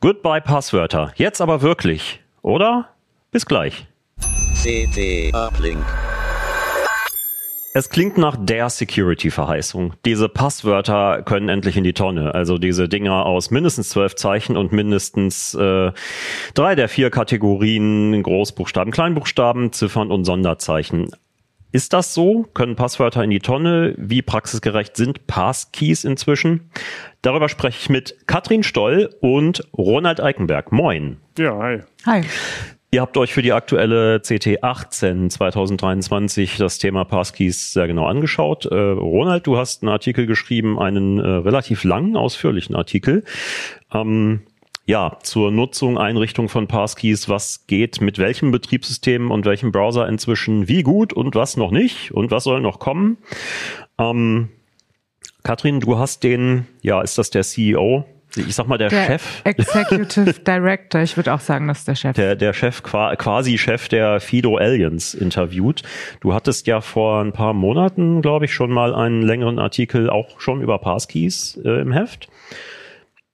Goodbye Passwörter. Jetzt aber wirklich, oder? Bis gleich. CT Uplink. Es klingt nach der Security-Verheißung. Diese Passwörter können endlich in die Tonne. Also diese Dinger aus mindestens zwölf Zeichen und mindestens äh, drei der vier Kategorien Großbuchstaben, Kleinbuchstaben, Ziffern und Sonderzeichen. Ist das so? Können Passwörter in die Tonne? Wie praxisgerecht sind Passkeys inzwischen? Darüber spreche ich mit Katrin Stoll und Ronald Eikenberg. Moin. Ja, hi. Hi. Ihr habt euch für die aktuelle CT 18 2023 das Thema Passkeys sehr genau angeschaut. Äh, Ronald, du hast einen Artikel geschrieben, einen äh, relativ langen, ausführlichen Artikel. Ähm, ja, zur Nutzung, Einrichtung von Passkeys, was geht mit welchem Betriebssystem und welchem Browser inzwischen wie gut und was noch nicht und was soll noch kommen. Ähm, Katrin, du hast den, ja, ist das der CEO ich sag mal, der, Der Chef, Executive Director, ich würde auch sagen, das ist der Chef. der, der Chef, qua- quasi Chef der Fido Aliens interviewt. Du hattest ja vor ein paar Monaten, glaube ich, schon mal einen längeren Artikel auch schon über Passkeys äh, im Heft.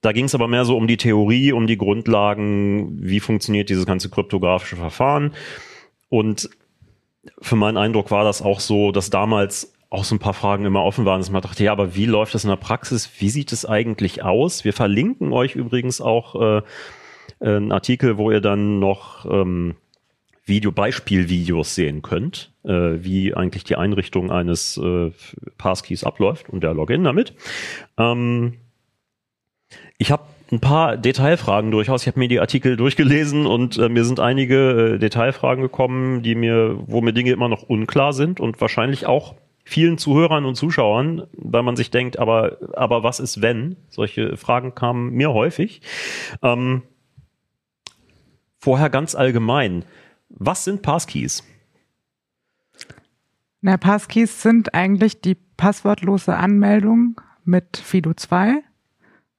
Da ging es aber mehr so um die Theorie, um die Grundlagen, wie funktioniert dieses ganze kryptografische Verfahren. Und für meinen Eindruck war das auch so, dass damals auch so ein paar Fragen immer offen waren, dass man dachte, ja, aber wie läuft das in der Praxis? Wie sieht es eigentlich aus? Wir verlinken euch übrigens auch äh, einen Artikel, wo ihr dann noch ähm, Video Beispielvideos sehen könnt, äh, wie eigentlich die Einrichtung eines äh, Passkeys abläuft und der Login damit. Ähm, ich habe ein paar Detailfragen durchaus. Ich habe mir die Artikel durchgelesen und äh, mir sind einige äh, Detailfragen gekommen, die mir, wo mir Dinge immer noch unklar sind und wahrscheinlich auch vielen Zuhörern und Zuschauern, weil man sich denkt, aber, aber was ist wenn? Solche Fragen kamen mir häufig. Ähm, vorher ganz allgemein. Was sind Passkeys? Na, Passkeys sind eigentlich die passwortlose Anmeldung mit Fido 2.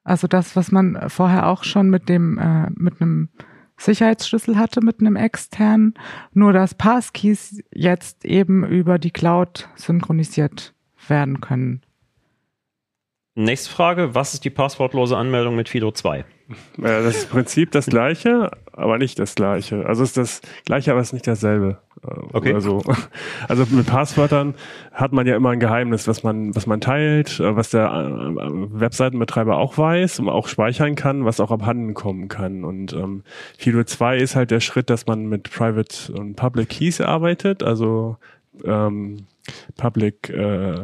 Also das, was man vorher auch schon mit dem, äh, mit einem Sicherheitsschlüssel hatte, mit einem externen. Nur dass Passkeys jetzt eben über die Cloud synchronisiert werden können. Nächste Frage. Was ist die passwortlose Anmeldung mit Fido 2? Äh, das ist im Prinzip das gleiche, aber nicht das gleiche. Also es ist das gleiche, aber es ist nicht dasselbe. Äh, Okay. Oder so. Also mit Passwörtern hat man ja immer ein Geheimnis, was man, was man teilt, äh, was der äh, Webseitenbetreiber auch weiß und auch speichern kann, was auch abhanden kommen kann. Und ähm, Fido 2 ist halt der Schritt, dass man mit Private und Public Keys arbeitet, also ähm, Public äh,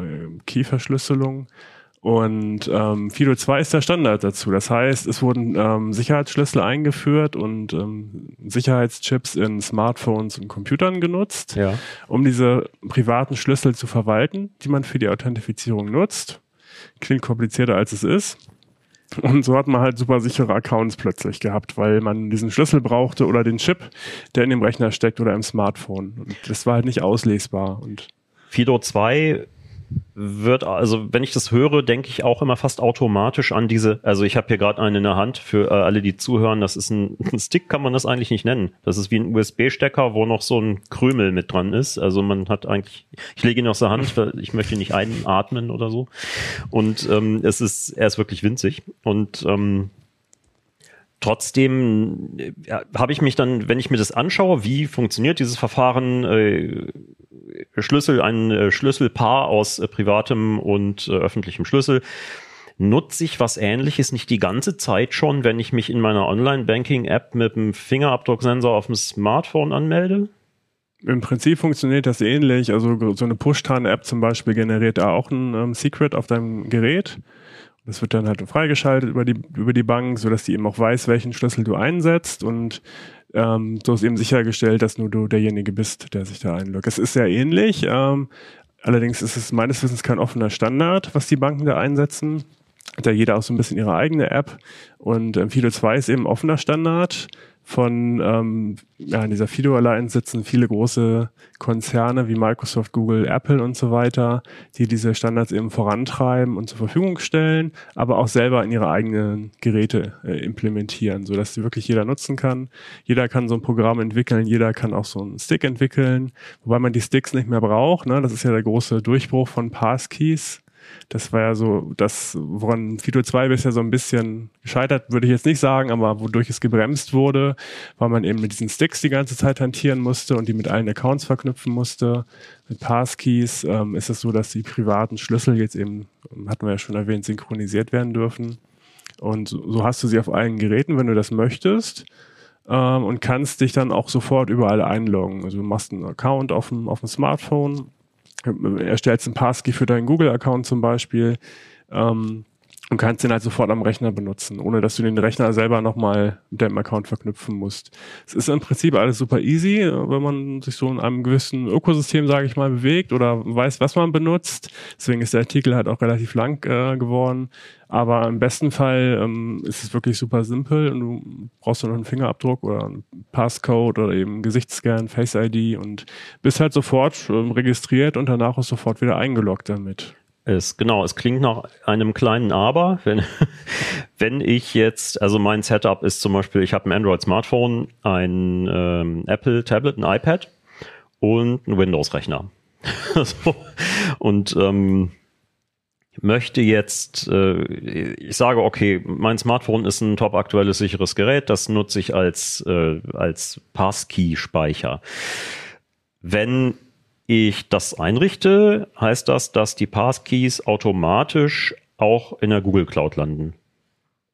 Key Verschlüsselung. Und ähm, Fido 2 ist der Standard dazu. Das heißt, es wurden ähm, Sicherheitsschlüssel eingeführt und ähm, Sicherheitschips in Smartphones und Computern genutzt, Ja. um diese privaten Schlüssel zu verwalten, die man für die Authentifizierung nutzt. Klingt komplizierter als es ist. Und so hat man halt super sichere Accounts plötzlich gehabt, weil man diesen Schlüssel brauchte oder den Chip, der in dem Rechner steckt oder im Smartphone. Und das war halt nicht auslesbar. Und Fido 2 wird, also wenn ich das höre, denke ich auch immer fast automatisch an diese, also ich habe hier gerade einen in der Hand für äh, alle, die zuhören, das ist ein, ein Stick, kann man das eigentlich nicht nennen. Das ist wie ein USB-Stecker, wo noch so ein Krümel mit dran ist. Also man hat eigentlich, ich lege ihn aus der Hand, weil ich möchte nicht einatmen oder so. Und ähm, es ist, er ist wirklich winzig. Und ähm, Trotzdem äh, habe ich mich dann, wenn ich mir das anschaue, wie funktioniert dieses Verfahren, äh, Schlüssel, ein äh, Schlüsselpaar aus äh, privatem und äh, öffentlichem Schlüssel, nutze ich was ähnliches nicht die ganze Zeit schon, wenn ich mich in meiner Online-Banking-App mit dem Fingerabdrucksensor auf dem Smartphone anmelde? Im Prinzip funktioniert das ähnlich. Also so eine Push-Tan-App zum Beispiel generiert da auch ein ähm, Secret auf deinem Gerät. Das wird dann halt freigeschaltet über die, über die Bank, sodass die eben auch weiß, welchen Schlüssel du einsetzt. Und ähm, so ist eben sichergestellt, dass nur du derjenige bist, der sich da einloggt. Es ist sehr ähnlich. Ähm, allerdings ist es meines Wissens kein offener Standard, was die Banken da einsetzen. Hat ja jeder auch so ein bisschen ihre eigene App. Und ähm, Fido 2 ist eben offener Standard von ähm, ja, in dieser Fido Alliance sitzen viele große Konzerne wie Microsoft, Google, Apple und so weiter, die diese Standards eben vorantreiben und zur Verfügung stellen, aber auch selber in ihre eigenen Geräte äh, implementieren, so dass sie wirklich jeder nutzen kann. Jeder kann so ein Programm entwickeln, jeder kann auch so einen Stick entwickeln, wobei man die Sticks nicht mehr braucht. Ne? Das ist ja der große Durchbruch von Passkeys das war ja so das, woran Fido 2 bisher so ein bisschen gescheitert, würde ich jetzt nicht sagen, aber wodurch es gebremst wurde, weil man eben mit diesen Sticks die ganze Zeit hantieren musste und die mit allen Accounts verknüpfen musste. Mit Passkeys ähm, ist es so, dass die privaten Schlüssel jetzt eben, hatten wir ja schon erwähnt, synchronisiert werden dürfen. Und so hast du sie auf allen Geräten, wenn du das möchtest. Ähm, und kannst dich dann auch sofort überall einloggen. Also du machst einen Account auf dem, auf dem Smartphone erstellst einen Passkey für deinen Google-Account zum Beispiel. Ähm, und kannst den halt sofort am Rechner benutzen, ohne dass du den Rechner selber nochmal mit deinem Account verknüpfen musst. Es ist im Prinzip alles super easy, wenn man sich so in einem gewissen Ökosystem, sage ich mal, bewegt oder weiß, was man benutzt. Deswegen ist der Artikel halt auch relativ lang äh, geworden. Aber im besten Fall ähm, ist es wirklich super simpel und du brauchst nur noch einen Fingerabdruck oder einen Passcode oder eben Gesichtsscan, Face ID und bist halt sofort ähm, registriert und danach ist sofort wieder eingeloggt damit. Es, genau, es klingt nach einem kleinen Aber. Wenn, wenn ich jetzt, also mein Setup ist zum Beispiel, ich habe ein Android-Smartphone, ein ähm, Apple-Tablet, ein iPad und ein Windows-Rechner. so, und ähm, möchte jetzt, äh, ich sage, okay, mein Smartphone ist ein top aktuelles, sicheres Gerät, das nutze ich als, äh, als Passkey-Speicher. Wenn ich das einrichte, heißt das, dass die Passkeys automatisch auch in der Google Cloud landen.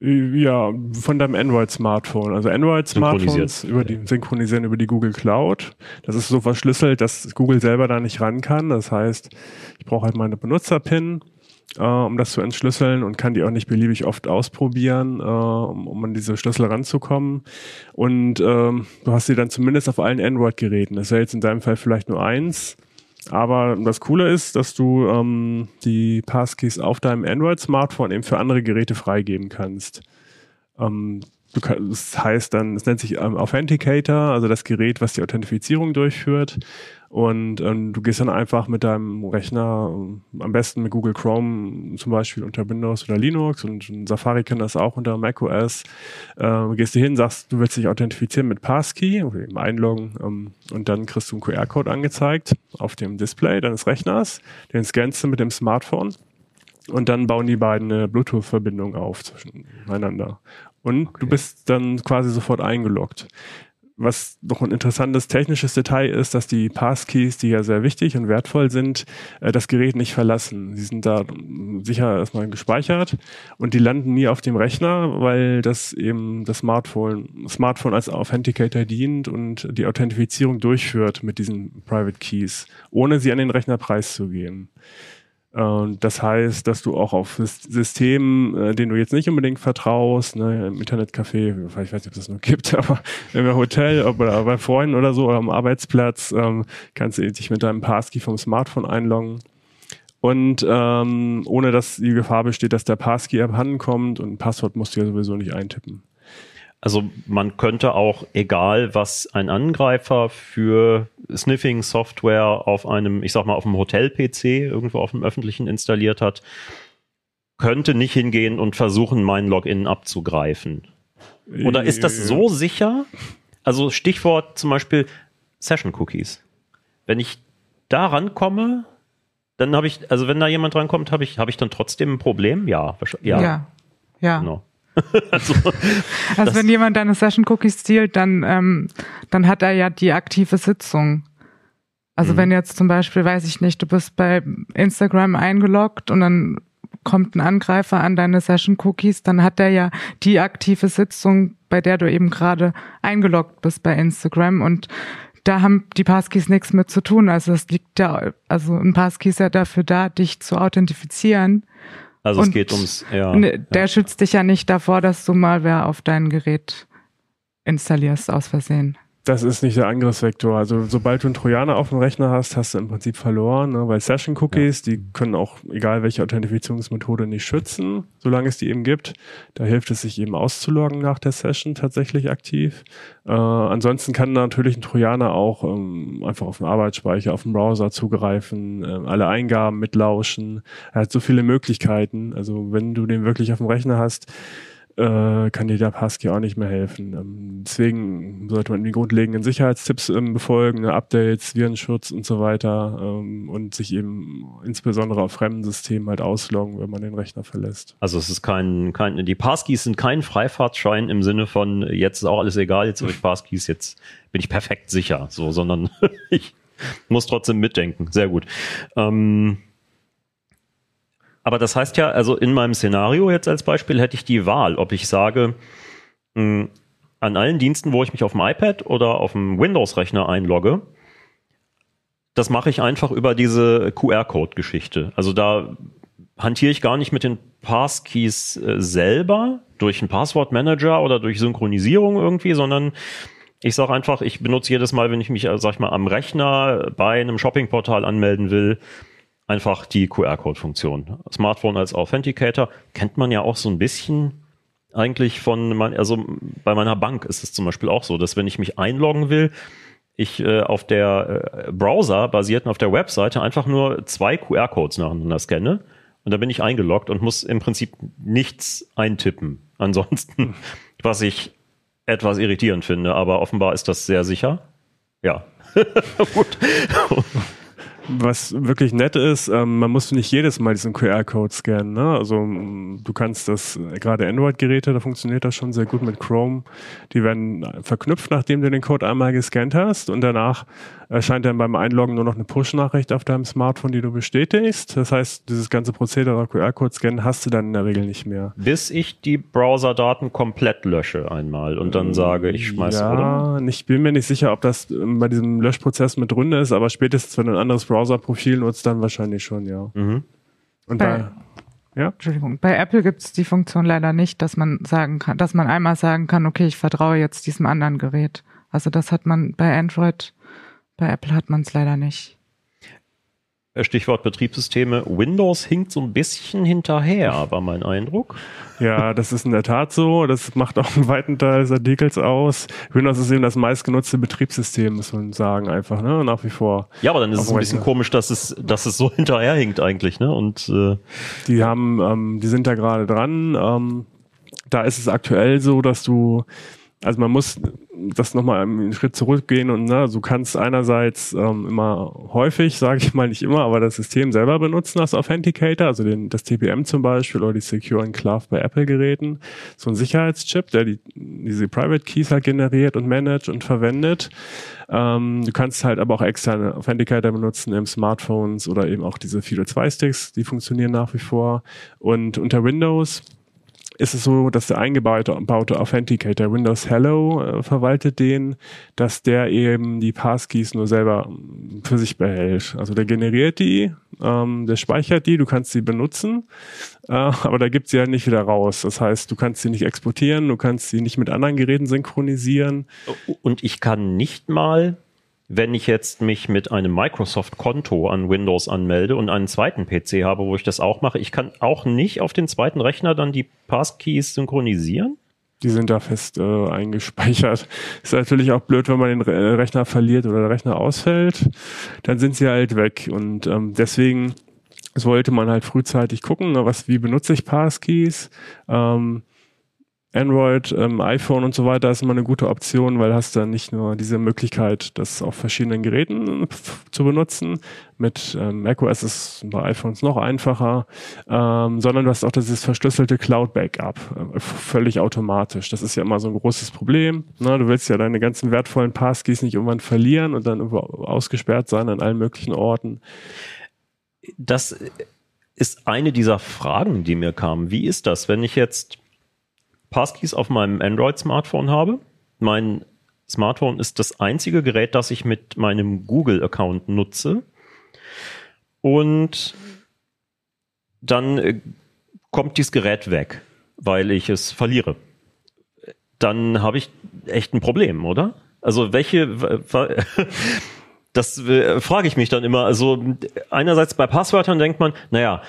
Ja, von deinem Android-Smartphone. Also Android-Smartphones über die, synchronisieren über die Google Cloud. Das ist so verschlüsselt, dass Google selber da nicht ran kann. Das heißt, ich brauche halt meine Benutzer-PIN äh, um das zu entschlüsseln und kann die auch nicht beliebig oft ausprobieren, äh, um, um an diese Schlüssel ranzukommen. Und ähm, du hast sie dann zumindest auf allen Android-Geräten. Das wäre jetzt in deinem Fall vielleicht nur eins. Aber das Coole ist, dass du ähm, die Passkeys auf deinem Android-Smartphone eben für andere Geräte freigeben kannst. Ähm, kann, das heißt dann, es nennt sich ähm, Authenticator, also das Gerät, was die Authentifizierung durchführt. Und ähm, du gehst dann einfach mit deinem Rechner, ähm, am besten mit Google Chrome zum Beispiel unter Windows oder Linux und Safari kann das auch unter macOS. Äh, gehst du hin, sagst, du willst dich authentifizieren mit Passkey oder eben einloggen ähm, und dann kriegst du einen QR-Code angezeigt auf dem Display deines Rechners. Den scannst du mit dem Smartphone und dann bauen die beiden eine Bluetooth-Verbindung auf zwischeneinander. Und okay. du bist dann quasi sofort eingeloggt. Was noch ein interessantes technisches Detail ist, dass die Passkeys, die ja sehr wichtig und wertvoll sind, äh, das Gerät nicht verlassen. Sie sind da sicher erstmal gespeichert und die landen nie auf dem Rechner, weil das eben das Smartphone, Smartphone als Authenticator dient und die Authentifizierung durchführt mit diesen Private Keys, ohne sie an den Rechner preiszugeben. Und das heißt, dass du auch auf Systemen, äh, denen du jetzt nicht unbedingt vertraust, ne, im Internetcafé, ich weiß nicht, ob das noch gibt, aber im Hotel oder bei Freunden oder so oder am Arbeitsplatz, ähm, kannst du dich mit deinem Passkey vom Smartphone einloggen. Und ähm, ohne dass die Gefahr besteht, dass der Passkey abhanden kommt und ein Passwort musst du ja sowieso nicht eintippen. Also man könnte auch, egal was ein Angreifer für Sniffing-Software auf einem, ich sag mal, auf einem Hotel-PC irgendwo auf dem öffentlichen installiert hat, könnte nicht hingehen und versuchen, mein Login abzugreifen. Oder ist das so sicher? Also Stichwort zum Beispiel Session-Cookies. Wenn ich da rankomme, dann habe ich, also wenn da jemand rankommt, habe ich, habe ich dann trotzdem ein Problem? Ja, ja. Ja. ja. Genau. also, also wenn jemand deine Session Cookies zielt, dann, ähm, dann hat er ja die aktive Sitzung. Also mhm. wenn jetzt zum Beispiel, weiß ich nicht, du bist bei Instagram eingeloggt und dann kommt ein Angreifer an deine Session Cookies, dann hat er ja die aktive Sitzung, bei der du eben gerade eingeloggt bist bei Instagram und da haben die Passkeys nichts mit zu tun. Also es liegt ja, also ein Passkey ist ja dafür da, dich zu authentifizieren. Also und es geht ums, ja. Ne, der ja. schützt dich ja nicht davor, dass du mal wer auf dein Gerät installierst aus Versehen. Das ist nicht der Angriffsvektor. Also sobald du einen Trojaner auf dem Rechner hast, hast du im Prinzip verloren, ne? weil Session-Cookies, die können auch, egal welche Authentifizierungsmethode, nicht schützen, solange es die eben gibt. Da hilft es sich eben auszuloggen nach der Session tatsächlich aktiv. Äh, ansonsten kann natürlich ein Trojaner auch ähm, einfach auf den Arbeitsspeicher, auf den Browser zugreifen, äh, alle Eingaben mitlauschen. Er hat so viele Möglichkeiten. Also wenn du den wirklich auf dem Rechner hast, äh, kann dir der Passkey auch nicht mehr helfen. Ähm, deswegen sollte man die grundlegenden Sicherheitstipps ähm, befolgen, ne, Updates, Virenschutz und so weiter ähm, und sich eben insbesondere auf fremden Systemen halt ausloggen, wenn man den Rechner verlässt. Also es ist kein, kein die Passkeys sind kein Freifahrtschein im Sinne von jetzt ist auch alles egal, jetzt habe ich Passkeys, jetzt bin ich perfekt sicher, so, sondern ich muss trotzdem mitdenken. Sehr gut. Ähm, aber das heißt ja, also in meinem Szenario jetzt als Beispiel hätte ich die Wahl, ob ich sage, mh, hm, an allen Diensten, wo ich mich auf dem iPad oder auf dem Windows-Rechner einlogge, das mache ich einfach über diese QR-Code-Geschichte. Also da hantiere ich gar nicht mit den Passkeys äh, selber durch einen Passwortmanager oder durch Synchronisierung irgendwie, sondern ich sage einfach, ich benutze jedes Mal, wenn ich mich, äh, sag ich mal, am Rechner bei einem Shoppingportal anmelden will, einfach die QR-Code-Funktion. Smartphone als Authenticator kennt man ja auch so ein bisschen eigentlich von, mein, also bei meiner Bank ist es zum Beispiel auch so, dass wenn ich mich einloggen will, ich äh, auf der äh, Browser basierten auf der Webseite einfach nur zwei QR-Codes nacheinander scanne und da bin ich eingeloggt und muss im Prinzip nichts eintippen. Ansonsten, was ich etwas irritierend finde, aber offenbar ist das sehr sicher. Ja. Gut. Was wirklich nett ist, ähm, man muss nicht jedes Mal diesen QR-Code scannen. Ne? Also du kannst das, gerade Android-Geräte, da funktioniert das schon sehr gut mit Chrome. Die werden verknüpft, nachdem du den Code einmal gescannt hast und danach erscheint dann beim Einloggen nur noch eine Push-Nachricht auf deinem Smartphone, die du bestätigst. Das heißt, dieses ganze Prozedere QR-Code-Scannen hast du dann in der Regel nicht mehr. Bis ich die Browser-Daten komplett lösche einmal und dann sage, ich schmeiße, ja, oder? Ich bin mir nicht sicher, ob das ähm, bei diesem Löschprozess mit drin ist, aber spätestens, wenn du ein anderes Browser-Profil nutzt, dann wahrscheinlich schon, ja. Mhm. Und bei, ja? Entschuldigung. Bei Apple gibt es die Funktion leider nicht, dass man sagen kann, dass man einmal sagen kann, okay, ich vertraue jetzt diesem anderen Gerät. Also das hat man bei Android bei Apple hat man es leider nicht. Äh, Stichwort Betriebssysteme. Windows hinkt so ein bisschen hinterher, war mein Eindruck. Ja, das ist in der Tat so. Das macht auch einen weiten Teil des Artikels aus. Windows ist eben das meistgenutzte Betriebssystem, muss man sagen, einfach, ne? Nach wie vor. Ja, aber dann ist es ein bisschen komisch, dass es, dass es so hinterherhinkt eigentlich, ne? Und äh die haben, ähm, die sind da gerade dran. Ähm, da ist es aktuell so, dass du also man muss das nochmal einen Schritt zurückgehen und ne, du kannst einerseits ähm, immer häufig, sage ich mal nicht immer, aber das System selber benutzen als Authenticator, also den, das TPM zum Beispiel oder die Secure Enclave bei Apple-Geräten, so ein Sicherheitschip, der die, diese Private Keys halt generiert und managt und verwendet. Ähm, du kannst halt aber auch externe Authenticator benutzen im Smartphones oder eben auch diese Fido 2 Sticks, die funktionieren nach wie vor. Und unter Windows ist es so, dass der eingebaute Authenticator Windows Hello äh, verwaltet den, dass der eben die Passkeys nur selber ähm, für sich behält. Also der generiert die, ähm, der speichert die, du kannst sie benutzen, äh, aber da gibt sie halt nicht wieder raus. Das heißt, du kannst sie nicht exportieren, du kannst sie nicht mit anderen Geräten synchronisieren. Und ich kann nicht mal wenn ich jetzt mich mit einem Microsoft-Konto an Windows anmelde und einen zweiten PC habe, wo ich das auch mache, ich kann auch nicht auf den zweiten Rechner dann die Passkeys synchronisieren? Die sind da fest äh, eingespeichert. Ist natürlich auch blöd, wenn man den Re Rechner verliert oder der Rechner ausfällt. Dann sind sie halt weg. Und ähm, deswegen sollte man halt frühzeitig gucken, was, wie benutze ich Passkeys. Ähm, Android, ähm, iPhone und so weiter ist immer eine gute Option, weil hast dann nicht nur diese Möglichkeit, das auf verschiedenen Geräten zu benutzen. Mit ähm, macOS ist bei iPhones noch einfacher, ähm, sondern du hast auch dieses verschlüsselte Cloud-Backup, äh, völlig automatisch. Das ist ja immer so ein großes Problem. Ne? Du willst ja deine ganzen wertvollen Passkeys nicht irgendwann verlieren und dann ausgesperrt sein an allen möglichen Orten. Das ist eine dieser Fragen, die mir kamen. Wie ist das, wenn ich jetzt Passkeys auf meinem Android-Smartphone habe. Mein Smartphone ist das einzige Gerät, das ich mit meinem Google-Account nutze. Und dann äh, kommt dieses Gerät weg, weil ich es verliere. dann habe ich echt ein Problem, oder? Also welche, das äh, frage ich mich dann immer. Also einerseits bei Passwörtern denkt man, naja,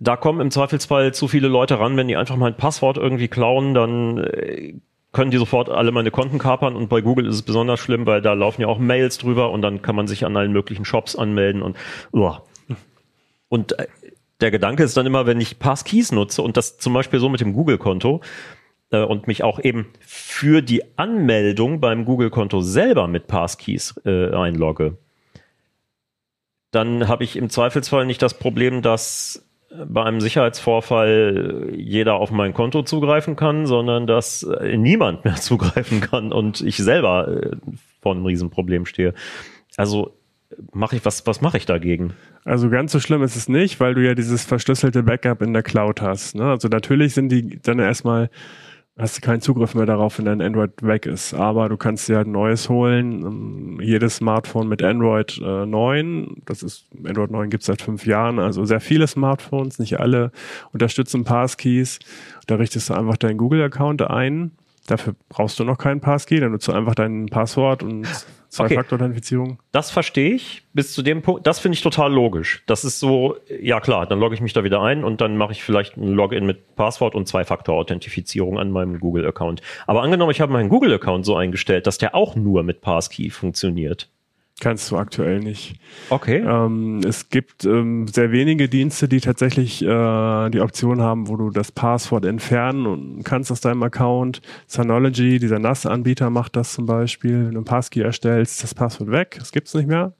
da kommen im Zweifelsfall zu viele Leute ran, wenn die einfach mein Passwort irgendwie klauen, dann äh, können die sofort alle meine Konten kapern und bei Google ist es besonders schlimm, weil da laufen ja auch Mails drüber und dann kann man sich an allen möglichen Shops anmelden und uah. und äh, der Gedanke ist dann immer, wenn ich Passkeys nutze und das zum Beispiel so mit dem Google-Konto äh, und mich auch eben für die Anmeldung beim Google-Konto selber mit Passkeys äh, einlogge, dann habe ich im Zweifelsfall nicht das Problem, dass bei einem Sicherheitsvorfall jeder auf mein Konto zugreifen kann, sondern dass äh, niemand mehr zugreifen kann und ich selber äh, vor einem Riesenproblem stehe. Also mache ich was, was mache ich dagegen? Also ganz so schlimm ist es nicht, weil du ja dieses verschlüsselte Backup in der Cloud hast. Ne? Also natürlich sind die dann erstmal hast du keinen Zugriff mehr darauf, wenn dein Android weg ist. Aber du kannst dir halt ein neues holen. Ähm, jedes Smartphone mit Android äh, 9, das ist, Android 9 gibt es seit fünf Jahren, also sehr viele Smartphones, nicht alle, unterstützen Passkeys. Da richtest du einfach deinen Google-Account ein. Dafür brauchst du noch keinen Passkey, dann nutzt du einfach dein Passwort und Zwei-Faktor-Authentifizierung. Okay. Das verstehe ich bis zu dem Punkt. Das finde ich total logisch. Das ist so, ja klar, dann logge ich mich da wieder ein und dann mache ich vielleicht ein Login mit Passwort und Zwei-Faktor-Authentifizierung an meinem Google-Account. Aber angenommen, ich habe meinen Google-Account so eingestellt, dass der auch nur mit Passkey funktioniert. Kannst du aktuell nicht. Okay. Ähm, es gibt ähm, sehr wenige Dienste, die tatsächlich äh, die Option haben, wo du das Passwort entfernen kannst aus deinem Account. Synology, dieser NAS-Anbieter, macht das zum Beispiel. Wenn du ein Passkey erstellst, das Passwort weg. Das gibt's nicht mehr.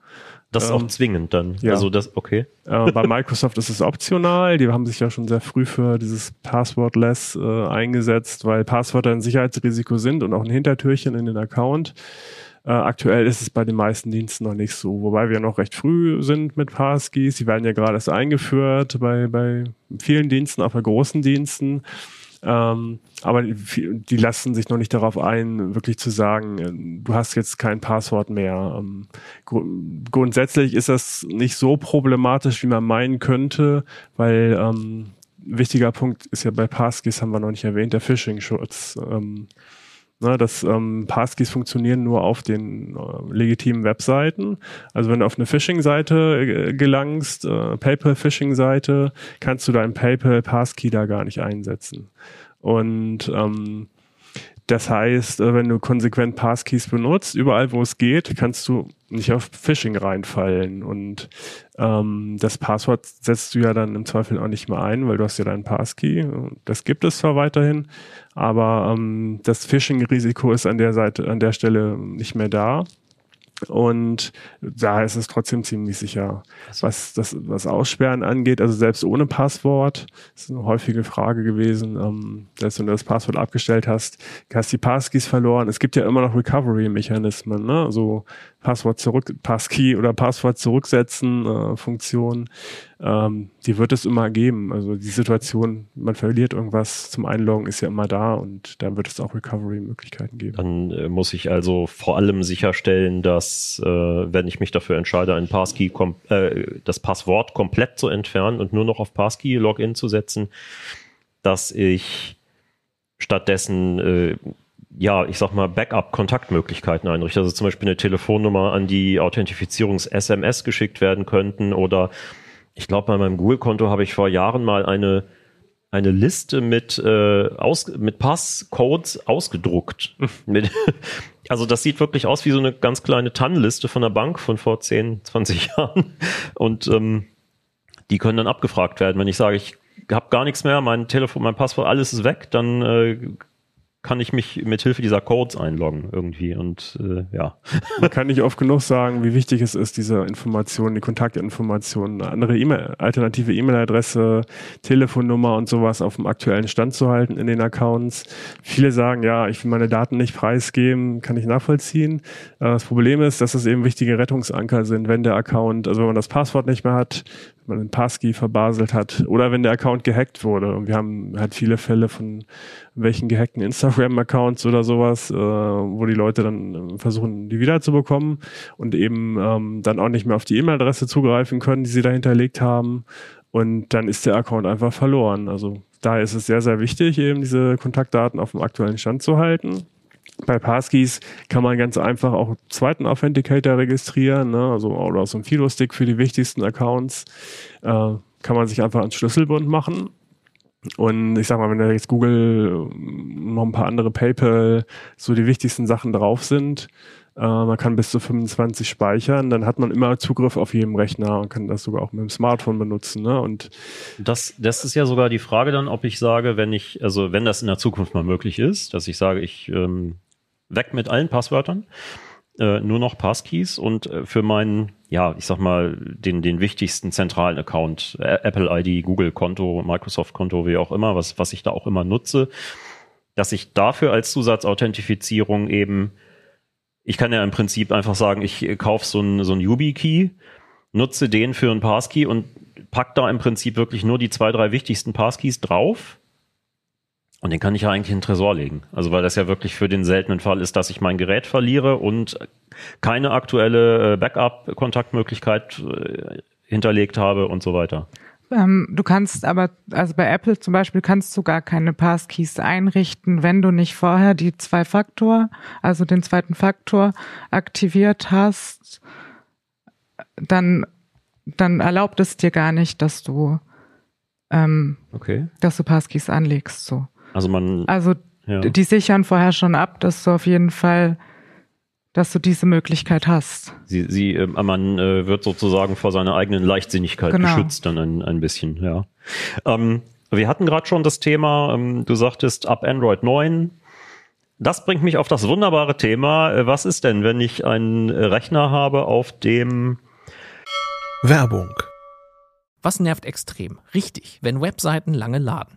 Das ist ähm, auch zwingend dann. Ja. Also das, okay. Äh, bei Microsoft ist es optional. Die haben sich ja schon sehr früh für dieses Passwordless äh, eingesetzt, weil Passwörter ein Sicherheitsrisiko sind und auch ein Hintertürchen in den Account. Äh, aktuell ist es bei den meisten Diensten noch nicht so, wobei wir noch recht früh sind mit Passkeys. Die werden ja gerade erst eingeführt bei, bei vielen Diensten, auch bei großen Diensten. Ähm, aber die, die, lassen sich noch nicht darauf ein, wirklich zu sagen, äh, du hast jetzt kein Passwort mehr. Ähm, gr grundsätzlich ist das nicht so problematisch, wie man meinen könnte, weil ähm, wichtiger Punkt ist ja bei Passkeys, haben wir noch nicht erwähnt, der Phishing-Schutz. Ähm, Ne, dass ähm, Passkeys funktionieren nur auf den äh, legitimen Webseiten. Also wenn du auf eine Phishing-Seite äh, gelangst, äh, PayPal-Phishing-Seite, kannst du deinen PayPal-Passkey da gar nicht einsetzen. Und ähm, das heißt, äh, wenn du konsequent Passkeys benutzt, überall wo es geht, kannst du nicht auf Phishing reinfallen. Und ähm, das Passwort setzt du ja dann im Zweifel auch nicht mehr ein, weil du hast ja deinen Passkey. Das gibt es zwar weiterhin, aber ähm, das Phishing-Risiko ist an der Seite, an der Stelle nicht mehr da. Und da ist es trotzdem ziemlich sicher. Was das was Aussperren angeht, also selbst ohne Passwort, ist eine häufige Frage gewesen, ähm, dass wenn du das Passwort abgestellt hast, hast die Passkeys verloren. Es gibt ja immer noch Recovery-Mechanismen, ne? Also Passwort zurück, Passkey oder Passwort zurücksetzen äh, Funktion, ähm, die wird es immer geben. Also die Situation, man verliert irgendwas zum Einloggen, ist ja immer da und dann wird es auch Recovery-Möglichkeiten geben. Dann äh, muss ich also vor allem sicherstellen, dass äh, wenn ich mich dafür entscheide, ein Passkey äh, das Passwort komplett zu entfernen und nur noch auf Passkey Login zu setzen, dass ich stattdessen äh, ja, ich sag mal, Backup-Kontaktmöglichkeiten einrichten. Also zum Beispiel eine Telefonnummer, an die Authentifizierungs-SMS geschickt werden könnten oder ich glaube, bei meinem Google-Konto habe ich vor Jahren mal eine, eine Liste mit, äh, aus, mit Passcodes ausgedruckt. mit, also das sieht wirklich aus wie so eine ganz kleine TAN-Liste von der Bank von vor 10, 20 Jahren. Und ähm, die können dann abgefragt werden. Wenn ich sage, ich habe gar nichts mehr, mein Telefon, mein Passwort, alles ist weg, dann äh, kann ich mich mit Hilfe dieser Codes einloggen irgendwie und äh, ja. Man kann nicht oft genug sagen, wie wichtig es ist, diese Informationen, die Kontaktinformationen, eine andere E-Mail, alternative E-Mail-Adresse, Telefonnummer und sowas auf dem aktuellen Stand zu halten in den Accounts. Viele sagen, ja, ich will meine Daten nicht preisgeben, kann ich nachvollziehen. Äh, das Problem ist, dass es eben wichtige Rettungsanker sind, wenn der Account, also wenn man das Passwort nicht mehr hat, man einen Passkey verbaselt hat oder wenn der Account gehackt wurde. Und wir haben halt viele Fälle von welchen gehackten Instagram-Accounts oder sowas, äh, wo die Leute dann äh, versuchen, die wiederzubekommen und eben ähm, dann auch nicht mehr auf die E-Mail-Adresse zugreifen können, die sie da hinterlegt haben. Und dann ist der Account einfach verloren. Also daher ist es sehr, sehr wichtig, eben diese Kontaktdaten auf dem aktuellen Stand zu halten. Bei Passkeys kann man ganz einfach auch einen zweiten Authenticator registrieren, ne? also oder so ein Fido-Stick für die wichtigsten Accounts. Äh, kann man sich einfach ans Schlüsselbund machen. Und ich sag mal, wenn da jetzt Google noch ein paar andere PayPal, so die wichtigsten Sachen drauf sind, äh, man kann bis zu 25 speichern, dann hat man immer Zugriff auf jedem Rechner und kann das sogar auch mit dem Smartphone benutzen. Ne? Und Das, das ist ja sogar die Frage dann, ob ich sage, wenn ich, also wenn das in der Zukunft mal möglich ist, dass ich sage, ich ähm, weg mit allen Passwörtern, äh, nur noch Passkeys und äh, für meinen, ja, ich sag mal, den, den wichtigsten zentralen Account, äh, Apple ID, Google Konto, Microsoft Konto, wie auch immer, was, was ich da auch immer nutze, dass ich dafür als Zusatzauthentifizierung eben, ich kann ja im Prinzip einfach sagen, ich äh, kaufe so einen so YubiKey, nutze den für einen Passkey und pack da im Prinzip wirklich nur die zwei, drei wichtigsten Passkeys drauf. Und den kann ich ja eigentlich in den Tresor legen. Also weil das ja wirklich für den seltenen Fall ist, dass ich mein Gerät verliere und keine aktuelle äh, Backup-Kontaktmöglichkeit äh, hinterlegt habe und so weiter. Ähm, du kannst aber, also bei Apple zum Beispiel kannst du gar keine Passkeys einrichten, wenn du nicht vorher die Zwei-Faktor, also den zweiten Faktor aktiviert hast, dann, dann erlaubt es dir gar nicht, dass du, ähm, Okay. dass du Passkeys anlegst, so. Also man, Also ja. die sichern vorher schon ab, dass du auf jeden Fall, dass du diese Möglichkeit hast. Sie, sie, äh, man äh, wird sozusagen vor seiner eigenen Leichtsinnigkeit Genau. geschützt dann ein, ein bisschen, ja. Ähm, wir hatten gerade schon das Thema, ähm, du sagtest ab Android 9. Das bringt mich auf das wunderbare Thema. Äh, was ist denn, wenn ich einen Rechner habe, auf dem Werbung. Was nervt extrem? Richtig, wenn Webseiten lange laden.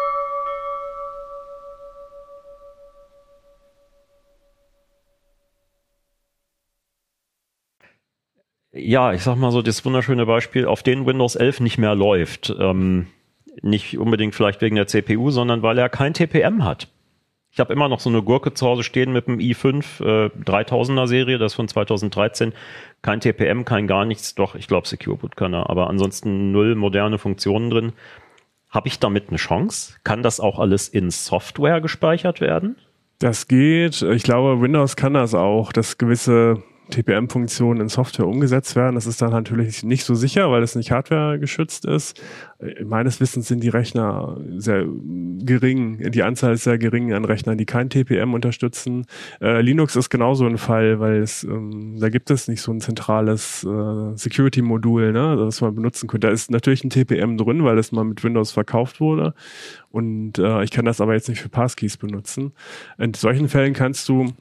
ja, ich sag mal so, das wunderschöne Beispiel, auf den Windows 11 nicht mehr läuft. Ähm, nicht unbedingt vielleicht wegen der CPU, sondern weil er kein TPM hat. Ich habe immer noch so eine Gurke zu Hause stehen mit dem i5 äh, 3000er Serie, das von 2013. Kein TPM, kein gar nichts. Doch, ich glaube Secure Boot kann er, aber ansonsten null moderne Funktionen drin. Habe ich damit eine Chance? Kann das auch alles in Software gespeichert werden? Das geht. Ich glaube, Windows kann das auch, dass gewisse TPM-Funktionen in Software umgesetzt werden. Das ist dann natürlich nicht so sicher, weil es nicht Hardware geschützt ist. Äh, Meines Wissens sind die Rechner sehr gering. Die Anzahl ist sehr gering an Rechnern, die kein TPM unterstützen. Äh, Linux ist genauso ein Fall, weil es ähm, da gibt es nicht so ein zentrales äh, Security-Modul, ne, das man benutzen könnte. Da ist natürlich ein TPM drin, weil es mal mit Windows verkauft wurde. Und äh, ich kann das aber jetzt nicht für Passkeys benutzen. In solchen Fällen kannst du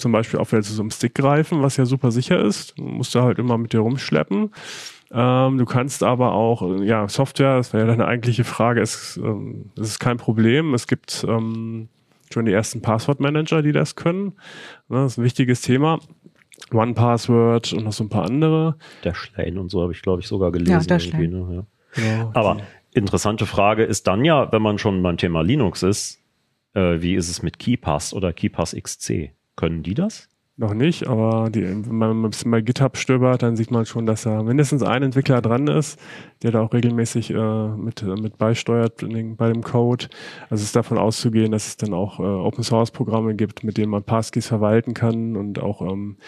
zum Beispiel auf jetzt so einem Stick greifen, was ja super sicher ist. Du musst da halt immer mit dir rumschleppen. Ähm, du kannst aber auch, äh, ja, Software, das wäre ja deine eigentliche Frage, ist, ähm, das ist kein Problem. Es gibt ähm, schon die ersten Passwortmanager, die das können. Ne, das ist ein wichtiges Thema. OnePassword und noch so ein paar andere. Dashlane und so habe ich, glaube ich, sogar gelesen. Dashlane. irgendwie, Ne? Ja. Ja, Aber interessante Frage ist dann ja, wenn man schon beim Thema Linux ist, äh, wie ist es mit KeyPass oder KeyPass XC? Können die das? Noch nicht, aber die, wenn man ein bisschen bei GitHub stöbert, dann sieht man schon, dass da mindestens ein Entwickler dran ist, der da auch regelmäßig äh, mit, mit beisteuert bei dem Code. Also es ist davon auszugehen, dass es dann auch äh, Open Source Programme gibt, mit denen man Passkeys verwalten kann und auch ähm,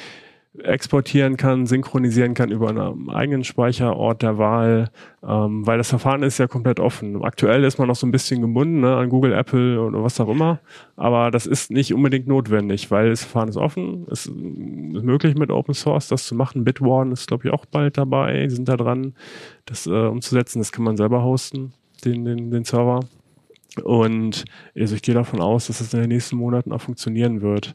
exportieren kann, synchronisieren kann über einen eigenen Speicherort der Wahl, ähm, weil das Verfahren ist ja komplett offen. Aktuell ist man noch so ein bisschen gebunden ne, an Google, Apple oder was auch immer, aber das ist nicht unbedingt notwendig, weil das Verfahren ist offen, es ist möglich mit Open Source das zu machen. Bitwarden ist glaube ich auch bald dabei, die sind da dran, das äh, umzusetzen. Das kann man selber hosten, den, den, den Server. Und also ich gehe davon aus, dass es in den nächsten Monaten auch funktionieren wird.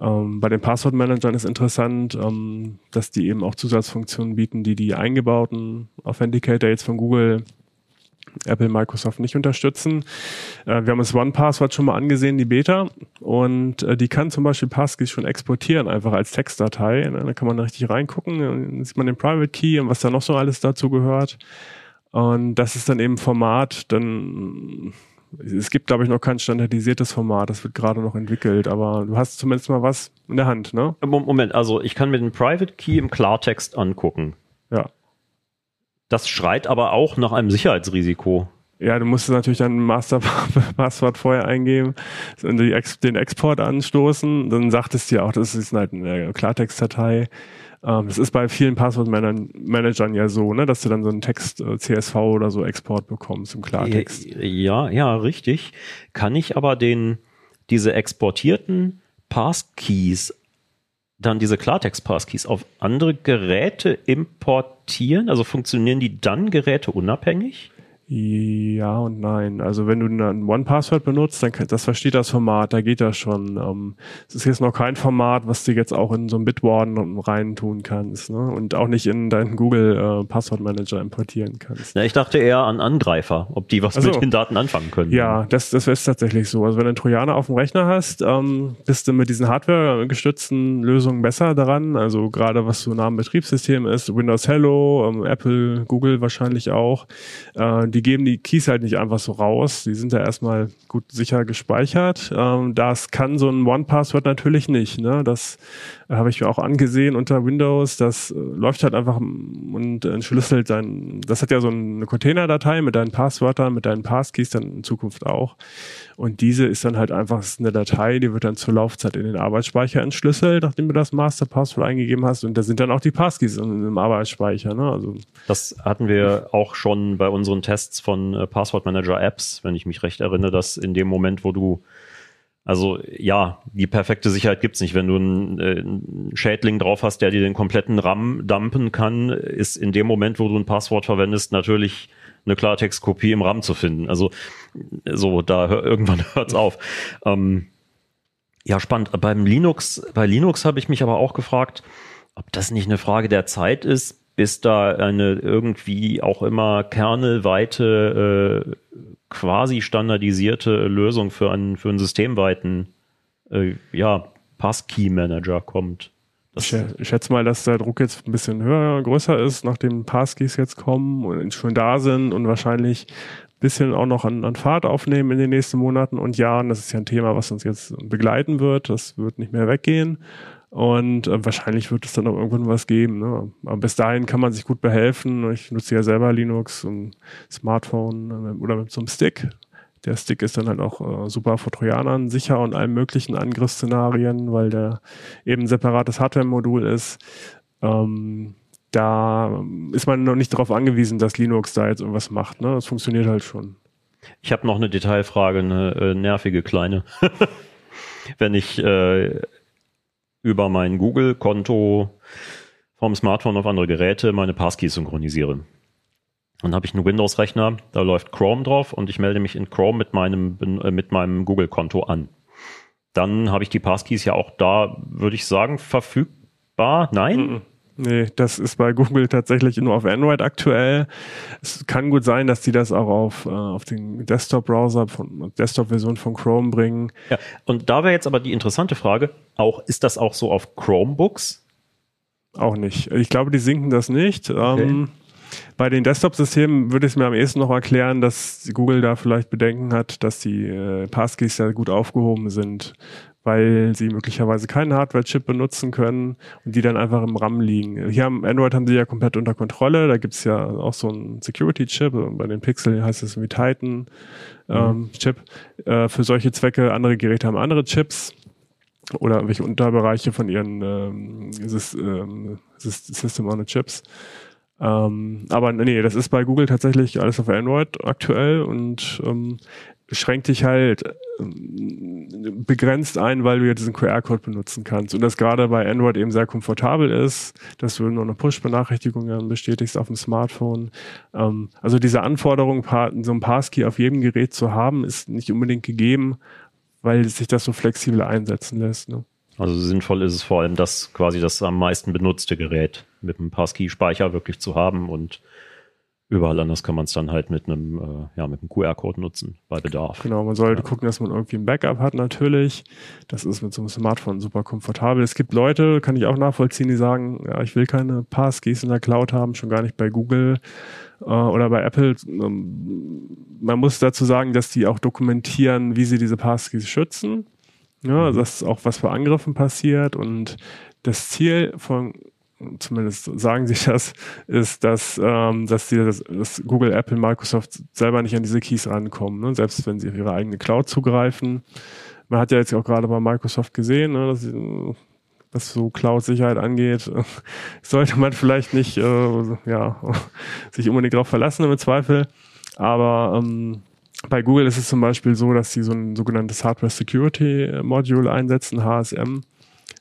Ähm, bei den Passwortmanagern ist interessant, ähm, dass die eben auch Zusatzfunktionen bieten, die die eingebauten Authenticator jetzt von Google Apple, Microsoft nicht unterstützen. Äh, wir haben uns OnePassword schon mal angesehen, die Beta, und äh, die kann zum Beispiel Passkeys schon exportieren, einfach als Textdatei. Da kann man da richtig reingucken, dann sieht man den Private Key und was da noch so alles dazu gehört. Und das ist dann eben Format, dann es gibt, glaube ich, noch kein standardisiertes Format, das wird gerade noch entwickelt, aber du hast zumindest mal was in der Hand, ne? Moment, also ich kann mir den Private Key im Klartext angucken. Ja. Das schreit aber auch nach einem Sicherheitsrisiko. Ja, du musst natürlich dein Masterpasswort vorher eingeben und den Export anstoßen. Dann sagt es dir auch, das ist halt eine Klartextdatei. Ähm, das ist bei vielen Passwortmanagern ja so, ne, dass du dann so einen Text äh, CSV oder so Export bekommst im Klartext. Ja, ja, richtig. Kann ich aber den, diese exportierten Passkeys dann diese Klartext-Passkeys auf andere Geräte importieren? Also funktionieren die dann Geräte unabhängig? Ja und nein. Also wenn du ein One-Password benutzt, dann das versteht das Format, da geht das schon. Ähm, es ist jetzt noch kein Format, was du jetzt auch in so ein Bitwarden rein tun kannst ne? und auch nicht in deinen Google äh, Passwortmanager importieren kannst. Ja, ich dachte eher an Angreifer, ob die was also, mit den Daten anfangen können. Ja, das, das ist tatsächlich so. Also wenn du einen Trojaner auf dem Rechner hast, ähm, bist du mit diesen Hardware-gestützten Lösungen besser daran. Also gerade was so nah am Betriebssystem ist, Windows Hello, ähm, Apple, Google wahrscheinlich auch. Äh, die die geben die Keys halt nicht einfach so raus. Die sind da erstmal gut sicher gespeichert. Ähm, das kann so ein One-Password natürlich nicht. Ne? Das habe ich mir auch angesehen unter Windows. Das äh, läuft halt einfach und entschlüsselt dann. Das hat ja so eine Containerdatei mit deinen Passwörtern, mit deinen Passkeys dann in Zukunft auch. Und diese ist dann halt einfach eine Datei, die wird dann zur Laufzeit in den Arbeitsspeicher entschlüsselt, nachdem du das Masterpasswort eingegeben hast. Und da sind dann auch die Passkeys im Arbeitsspeicher. Ne? Also das hatten wir auch schon bei unseren Tests von äh, Passwortmanager-Apps, wenn ich mich recht erinnere, dass in dem Moment, wo du also ja, die perfekte Sicherheit gibt's nicht. Wenn du einen, äh, einen, Schädling drauf hast, der dir den kompletten RAM dumpen kann, ist in dem Moment, wo du ein Passwort verwendest, natürlich eine Klartextkopie im RAM zu finden. Also so, da hör, irgendwann hört's auf. Ähm, ja, spannend. Beim Linux, bei Linux habe ich mich aber auch gefragt, ob das nicht eine Frage der Zeit ist, bis da eine irgendwie auch immer kernelweite, äh, quasi standardisierte Lösung für einen, für einen systemweiten, äh, ja, Passkey-Manager kommt. Ich, ich, schätze mal, dass der Druck jetzt ein bisschen höher, größer ist, nachdem Passkeys jetzt kommen und schon da sind und wahrscheinlich ein bisschen auch noch an, an Fahrt aufnehmen in den nächsten Monaten und Jahren. Das ist ja ein Thema, was uns jetzt begleiten wird. Das wird nicht mehr weggehen. Und äh, wahrscheinlich wird es dann auch irgendwann was geben. Ne? Aber bis dahin kann man sich gut behelfen. Ich nutze ja selber Linux, um Smartphone äh, oder mit so einem Stick. Der Stick ist dann halt auch äh, super vor Trojanern sicher und allen möglichen Angriffsszenarien, weil der eben ein separates Hardware-Modul ist. Ähm, da ist man noch nicht darauf angewiesen, dass Linux da jetzt irgendwas macht. Ne? Das funktioniert halt schon. Ich habe noch eine Detailfrage, eine äh, nervige kleine. Wenn ich äh, über mein Google-Konto vom Smartphone auf andere Geräte meine Passkeys synchronisiere. Dann habe ich einen Windows-Rechner, da läuft Chrome drauf und ich melde mich in Chrome mit meinem, äh, mit meinem Google-Konto an. Dann habe ich die Passkeys ja auch da, würde ich sagen, verfügbar. Nein? Nee, das ist bei Google tatsächlich nur auf Android aktuell. Es kann gut sein, dass die das auch auf, äh, auf den Desktop-Browser von Desktop-Version von Chrome bringen. Ja, und da wäre jetzt aber die interessante Frage, auch, ist das auch so auf Chromebooks? Auch nicht. Ich glaube, die sinken das nicht. Okay. Ähm, bei den Desktop-Systemen würde ich es mir am ehesten noch erklären, dass Google da vielleicht Bedenken hat, dass die äh, Passkeys ja gut aufgehoben sind, weil sie möglicherweise keinen Hardware-Chip benutzen können und die dann einfach im RAM liegen. Hier am Android haben sie ja komplett unter Kontrolle. Da gibt's ja auch so einen Security-Chip. Bei den Pixel heißt es wie Titan ähm, mhm. Chip. Äh, für solche Zwecke, andere Geräte haben andere Chips oder welche Unterbereiche von ihren ähm, ähm System on the Chips. Ähm, aber nee, das ist bei Google tatsächlich alles auf Android aktuell und ähm, schränkt dich halt ähm, begrenzt ein, weil du ja diesen QR-Code benutzen kannst. Und das gerade bei Android eben sehr komfortabel ist, dass du nur eine Push-Benachrichtigung bestätigst auf dem Smartphone. Ähm, also diese Anforderung, so ein Passkey auf jedem Gerät zu haben, ist nicht unbedingt gegeben, weil sich das so flexibel einsetzen lässt. Ne? Also sinnvoll ist es vor allem, das quasi das am meisten benutzte Gerät mit einem Passkey-Speicher wirklich zu haben und überall anders kann man es dann halt mit einem, äh, ja, mit einem QR-Code nutzen, bei Bedarf. Genau, man sollte Ja. gucken, dass man irgendwie ein Backup hat natürlich. Das ist mit so einem Smartphone super komfortabel. Es gibt Leute, kann ich auch nachvollziehen, die sagen, ja, ich will keine Passkeys in der Cloud haben, schon gar nicht bei Google äh, oder bei Apple. Ähm, Man muss dazu sagen, dass die auch dokumentieren, wie sie diese Passkeys schützen. Ja, dass auch was für Angriffen passiert und das Ziel von zumindest sagen sie das, ist, dass, ähm, dass, die, dass, dass Google, Apple, Microsoft selber nicht an diese Keys rankommen, ne? selbst wenn sie auf ihre eigene Cloud zugreifen. Man hat ja jetzt auch gerade bei Microsoft gesehen, ne, dass was so Cloud-Sicherheit angeht, sollte man vielleicht nicht äh, ja, sich unbedingt darauf verlassen im Zweifel. Aber ähm, bei Google ist es zum Beispiel so, dass sie so ein sogenanntes Hardware Security Module einsetzen, HSM,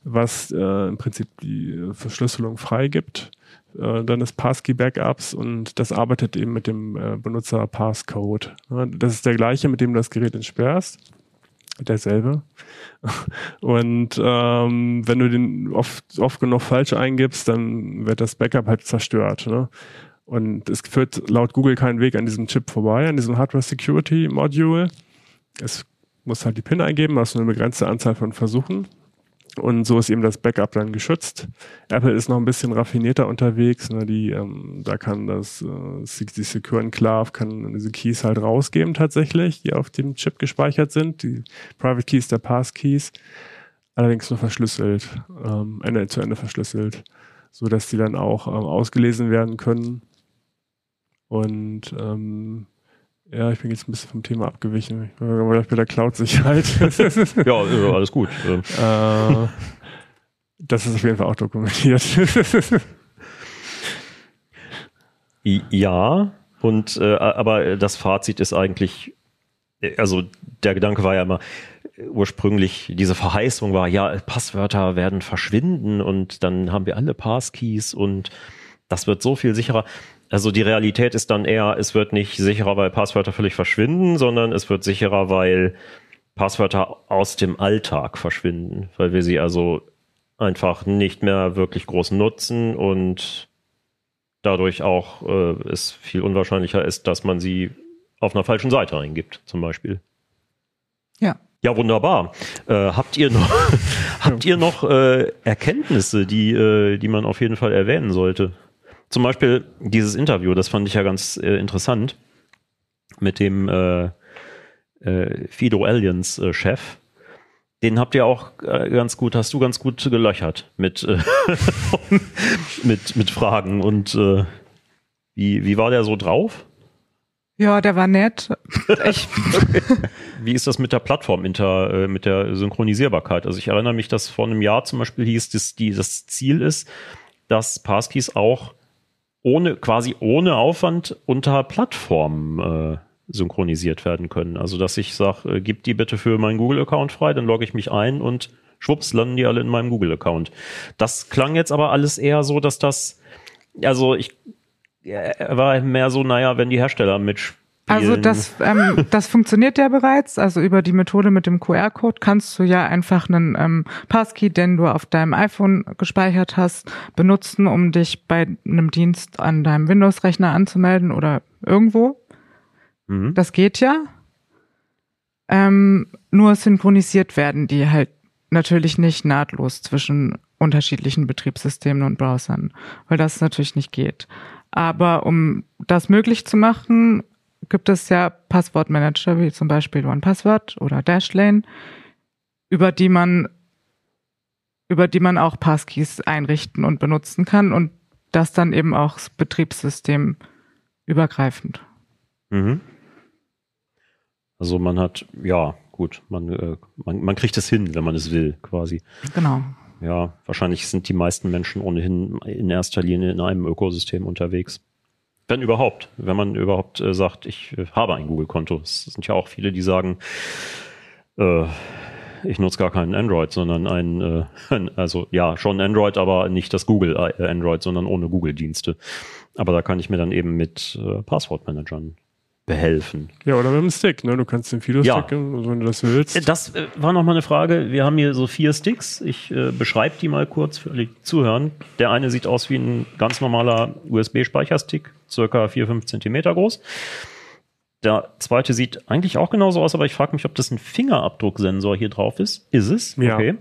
was äh, im Prinzip die äh, Verschlüsselung freigibt äh, deines Passkey-Backups und das arbeitet eben mit dem äh, Benutzer Passcode. Das ist der gleiche, mit dem du das Gerät entsperrst. Derselbe. Und ähm, wenn du den oft, oft genug falsch eingibst, dann wird das Backup halt zerstört. Ne? Und es führt laut Google keinen Weg an diesem Chip vorbei, an diesem Hardware Security Module. Es muss halt die PIN eingeben, hast du eine begrenzte Anzahl von Versuchen. Und so ist eben das Backup dann geschützt. Apple ist noch ein bisschen raffinierter unterwegs. Ne? Die, ähm, da kann das äh, die Secure Enclave kann diese Keys halt rausgeben tatsächlich, die auf dem Chip gespeichert sind. Die Private Keys der Passkeys. Allerdings nur verschlüsselt, ähm, Ende zu Ende verschlüsselt, so dass die dann auch ähm, ausgelesen werden können. Und ähm, ja, ich bin jetzt ein bisschen vom Thema abgewichen. Ich war gleich bei der Cloud-Sicherheit. Ja, alles gut. Ähm, Äh, das ist auf jeden Fall auch dokumentiert. Ja, und äh, aber das Fazit ist eigentlich, äh, also der Gedanke war ja immer ursprünglich, diese Verheißung war, ja, Passwörter werden verschwinden und dann haben wir alle Passkeys und das wird so viel sicherer. Also die Realität ist dann eher, es wird nicht sicherer, weil Passwörter völlig verschwinden, sondern es wird sicherer, weil Passwörter aus dem Alltag verschwinden, weil wir sie also einfach nicht mehr wirklich groß nutzen und dadurch auch äh, es viel unwahrscheinlicher ist, dass man sie auf einer falschen Seite eingibt, zum Beispiel. Ja. Ja, wunderbar. Äh, habt ihr noch, habt ihr noch äh, Erkenntnisse, die, äh, die man auf jeden Fall erwähnen sollte? Zum Beispiel dieses Interview, das fand ich ja ganz äh, interessant mit dem äh, äh, Fido Aliens äh, Chef. Den habt ihr auch äh, ganz gut, hast du ganz gut gelöchert mit, äh, mit, mit Fragen. Und äh, wie, wie war der so drauf? Ja, der war nett. Wie ist das mit der Plattform, inter, äh, mit der Synchronisierbarkeit? Also ich erinnere mich, dass vor einem Jahr zum Beispiel hieß, dass die, das Ziel ist, dass Passkeys auch ohne, quasi ohne Aufwand unter Plattformen äh, synchronisiert werden können. Also dass ich sage, äh, gib die bitte für meinen Google-Account frei, dann logge ich mich ein und schwupps, landen die alle in meinem Google-Account. Das klang jetzt aber alles eher so, dass das, also ich er war mehr so, naja, wenn die Hersteller mitspielen. Also das, ähm, das funktioniert ja bereits. Also über die Methode mit dem QR-Code kannst du ja einfach einen ähm, Passkey, den du auf deinem iPhone gespeichert hast, benutzen, um dich bei einem Dienst an deinem Windows-Rechner anzumelden oder irgendwo. Mhm. Das geht ja. Ähm, nur synchronisiert werden die halt natürlich nicht nahtlos zwischen unterschiedlichen Betriebssystemen und Browsern, weil das natürlich nicht geht. Aber um das möglich zu machen, gibt es ja Passwortmanager wie zum Beispiel OnePassword oder Dashlane, über die man über die man auch Passkeys einrichten und benutzen kann und das dann eben auch Betriebssystem übergreifend. Mhm. Also man hat, ja, gut, man, äh, man, man kriegt es hin, wenn man es will, quasi. Genau. Ja, wahrscheinlich sind die meisten Menschen ohnehin in erster Linie in einem Ökosystem unterwegs. Wenn überhaupt, wenn man überhaupt äh, sagt, ich äh, habe ein Google-Konto. Es sind ja auch viele, die sagen, äh, ich nutze gar keinen Android, sondern ein, äh, ein, also ja, schon Android, aber nicht das Google äh, Android, sondern ohne Google-Dienste. Aber da kann ich mir dann eben mit äh, Passwortmanagern behelfen. ja, oder mit dem Stick, ne? Du kannst den Fido-Stick, Ja. also wenn du das willst. Das äh, war noch mal eine Frage. Wir haben hier so vier Sticks. Ich äh, beschreibe die mal kurz für alle, die zuhören. Der eine sieht aus wie ein ganz normaler USB-Speicherstick. Circa 4, 5 Zentimeter groß. Der zweite sieht eigentlich auch genauso aus, aber ich frage mich, ob das ein Fingerabdrucksensor hier drauf ist. Ist es? Ja. Okay.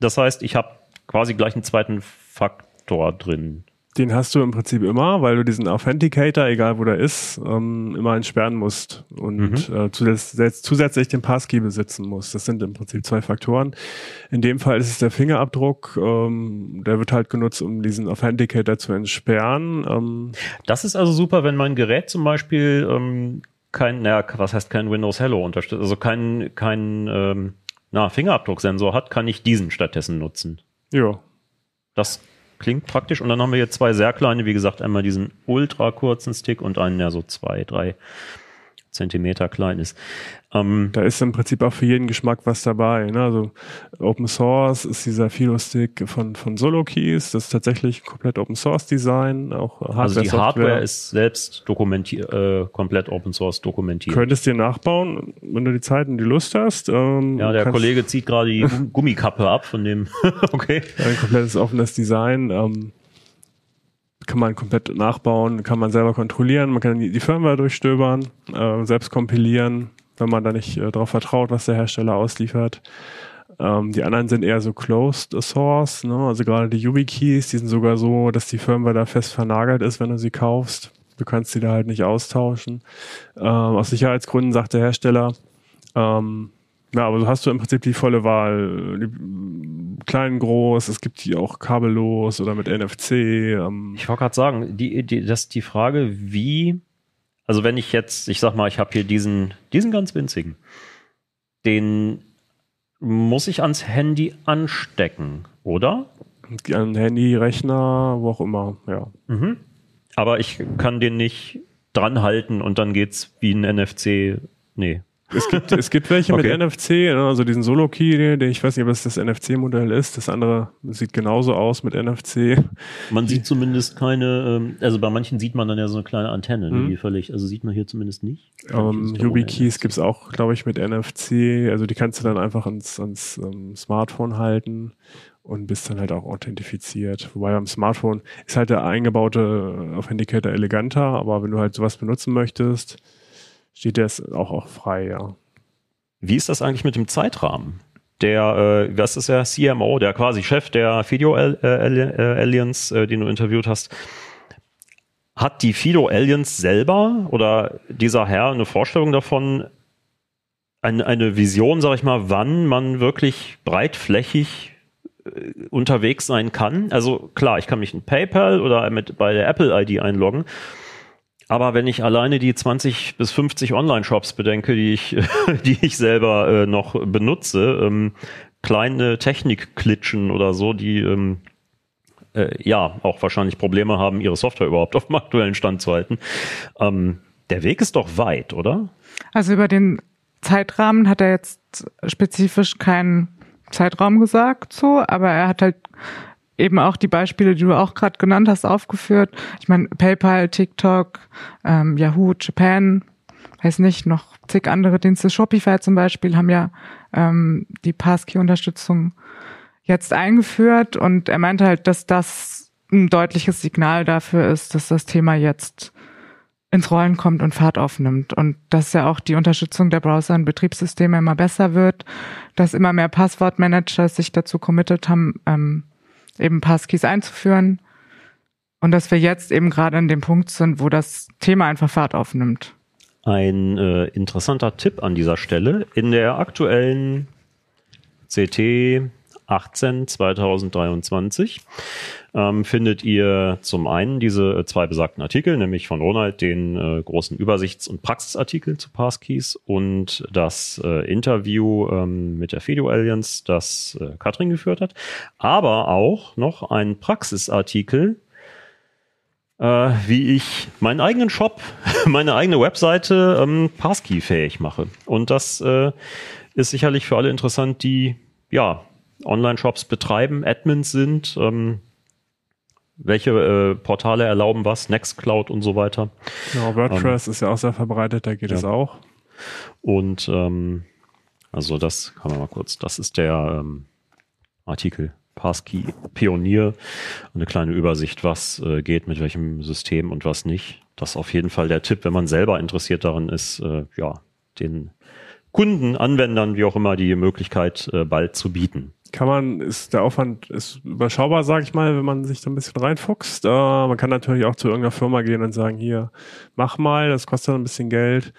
Das heißt, ich habe quasi gleich einen zweiten Faktor drin. Den hast du im Prinzip immer, weil du diesen Authenticator, egal wo der ist, ähm, immer entsperren musst und Mhm. äh, zusätzlich, zusätzlich den Passkey besitzen musst. Das sind im Prinzip zwei Faktoren. In dem Fall ist es der Fingerabdruck, ähm, der wird halt genutzt, um diesen Authenticator zu entsperren. Ähm, Das ist also super, wenn mein Gerät zum Beispiel ähm, kein, naja, was heißt kein Windows Hello unterstützt, also kein, kein ähm, na, Fingerabdrucksensor hat, kann ich diesen stattdessen nutzen. ja, Das klingt praktisch. Und dann haben wir hier zwei sehr kleine, wie gesagt, einmal diesen ultra kurzen Stick und einen, der so zwei, drei Zentimeter klein ist. Ähm, da ist im Prinzip auch für jeden Geschmack was dabei. Ne? Also Open Source ist dieser Philo-Stick von, von SoloKeys. Das ist tatsächlich komplett Open Source Design. Auch Hardware, also die Hardware Software. ist selbst dokumentiert, äh, komplett Open Source dokumentiert. Könntest dir nachbauen, wenn du die Zeit und die Lust hast. Ähm, ja, der Kollege zieht gerade die Gum- Gummikappe ab von dem. okay. Ein komplettes offenes Design. Ähm, kann man komplett nachbauen, kann man selber kontrollieren, man kann die, Firmware durchstöbern, äh, selbst kompilieren, wenn man da nicht äh, darauf vertraut, was der Hersteller ausliefert. Ähm, die anderen sind eher so closed source, ne? also gerade die YubiKeys, die sind sogar so, dass die Firmware da fest vernagelt ist, wenn du sie kaufst. Du kannst sie da halt nicht austauschen. Ähm, aus Sicherheitsgründen sagt der Hersteller, ähm, ja, aber so hast du im Prinzip die volle Wahl. Die, klein, groß, es gibt die auch kabellos oder mit NFC. Ähm, Ich wollte gerade sagen, die, die, das ist die Frage, wie, also wenn ich jetzt, ich sag mal, ich habe hier diesen, diesen ganz winzigen, den muss ich ans Handy anstecken, oder? an Handy, Rechner, wo auch immer, ja. Aber ich kann den nicht dran halten und dann geht's wie ein NFC. Nee. Es gibt, es gibt welche Okay. mit NFC, ne, also diesen Solo-Key, den ich weiß nicht, ob es das NFC-Modell ist. Das andere sieht genauso aus mit NFC. Man sieht zumindest keine, ähm, also bei manchen sieht man dann ja so eine kleine Antenne, ne, Mhm. die völlig, also sieht man hier zumindest nicht. Ohne YubiKeys NFC. gibt's auch, glaube ich, mit NFC. Also die kannst du dann einfach ans, ans ähm, Smartphone halten und bist dann halt auch authentifiziert. Wobei beim Smartphone ist halt der eingebaute äh, Authenticator eleganter, aber wenn du halt sowas benutzen möchtest, steht der auch, auch frei, ja. Wie ist das eigentlich mit dem Zeitrahmen? Der, äh, was ist der CMO, der quasi Chef der Fido Al- äh, äh, äh, den du interviewt hast, hat die Fido Aliens selber oder dieser Herr eine Vorstellung davon, eine, eine Vision, sag ich mal, wann man wirklich breitflächig unterwegs sein kann? Also klar, ich kann mich in PayPal oder mit bei der Apple ID einloggen. Aber wenn ich alleine die 20 bis 50 Online-Shops bedenke, die ich, die ich selber äh, noch benutze, ähm, kleine Technikklitschen oder so, die ähm, äh, ja auch wahrscheinlich Probleme haben, ihre Software überhaupt auf dem aktuellen Stand zu halten. Ähm, der Weg ist doch weit, oder? Also über den Zeitrahmen hat er jetzt spezifisch keinen Zeitraum gesagt, so, aber er hat halt eben auch die Beispiele, die du auch gerade genannt hast, aufgeführt. Ich meine, PayPal, TikTok, ähm, Yahoo, Japan, weiß nicht, noch zig andere Dienste. Shopify zum Beispiel haben ja ähm, die Passkey-Unterstützung jetzt eingeführt und er meinte halt, dass das ein deutliches Signal dafür ist, dass das Thema jetzt ins Rollen kommt und Fahrt aufnimmt und dass ja auch die Unterstützung der Browser und Betriebssysteme immer besser wird, dass immer mehr Passwortmanager sich dazu committed haben, ähm, eben Passkeys einzuführen und dass wir jetzt eben gerade an dem Punkt sind, wo das Thema einfach Fahrt aufnimmt. Ein äh, interessanter Tipp an dieser Stelle. In der aktuellen CT 18 2023 ähm, findet ihr zum einen diese äh, zwei besagten Artikel, nämlich von Ronald den äh, großen Übersichts- und Praxisartikel zu Passkeys und das äh, Interview ähm, mit der Fido Alliance, das äh, Katrin geführt hat, aber auch noch ein Praxisartikel äh, wie ich meinen eigenen Shop, meine eigene Webseite ähm, Passkey-fähig mache. Und das äh, ist sicherlich für alle interessant, die ja Online-Shops betreiben, Admins sind, ähm, welche äh, Portale erlauben was, Nextcloud und so weiter. Ja, WordPress ist ja auch sehr verbreitet, da geht ja. es auch. Und ähm, also das kann man mal kurz, das ist der ähm, Artikel Passkey-Pionier. Eine kleine Übersicht, was äh, geht mit welchem System und was nicht. Das ist auf jeden Fall der Tipp, wenn man selber interessiert daran ist, äh, ja, den Kunden, Anwendern, wie auch immer, die Möglichkeit äh, bald zu bieten. Kann man, ist der Aufwand ist überschaubar, sage ich mal, wenn man sich da ein bisschen reinfuchst. Äh, man kann natürlich auch zu irgendeiner Firma gehen und sagen, hier, mach mal, das kostet ein bisschen Geld.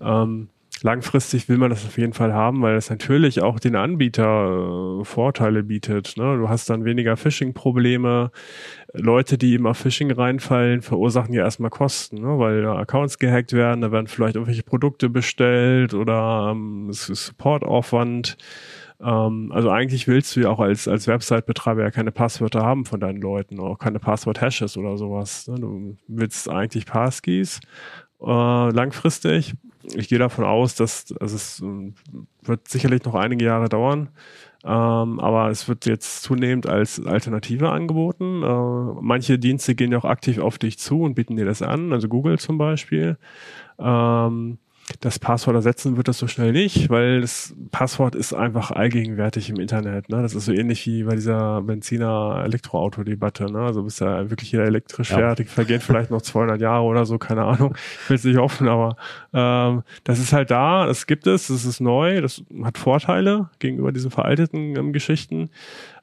Ähm, langfristig will man das auf jeden Fall haben, weil es natürlich auch den Anbieter äh, Vorteile bietet. Ne? Du hast dann weniger Phishing-Probleme. Leute, die eben auf Phishing reinfallen, verursachen ja erstmal Kosten, ne? weil da Accounts gehackt werden, da werden vielleicht irgendwelche Produkte bestellt oder ähm, es ist Supportaufwand. Ähm, also eigentlich willst du ja auch als, als Website-Betreiber ja keine Passwörter haben von deinen Leuten, auch keine Passwort-Hashes oder sowas. Ne? Du willst eigentlich Passkeys äh, langfristig. Ich gehe davon aus, dass also es äh, wird sicherlich noch einige Jahre dauern. Ähm, aber es wird jetzt zunehmend als Alternative angeboten. Äh, manche Dienste gehen ja auch aktiv auf dich zu und bieten dir das an, also Google zum Beispiel. Ähm, das Passwort ersetzen wird das so schnell nicht, weil das Passwort ist einfach allgegenwärtig im Internet. Ne? Das ist so ähnlich wie bei dieser Benziner-Elektroauto-Debatte. Ne? Also bis ja wirklich jeder elektrisch ja. fertig, vergeht vielleicht noch 200 Jahre oder so, keine Ahnung. Ich will es nicht hoffen, aber ähm, das ist halt da, das gibt es, das ist neu, das hat Vorteile gegenüber diesen veralteten ähm, Geschichten.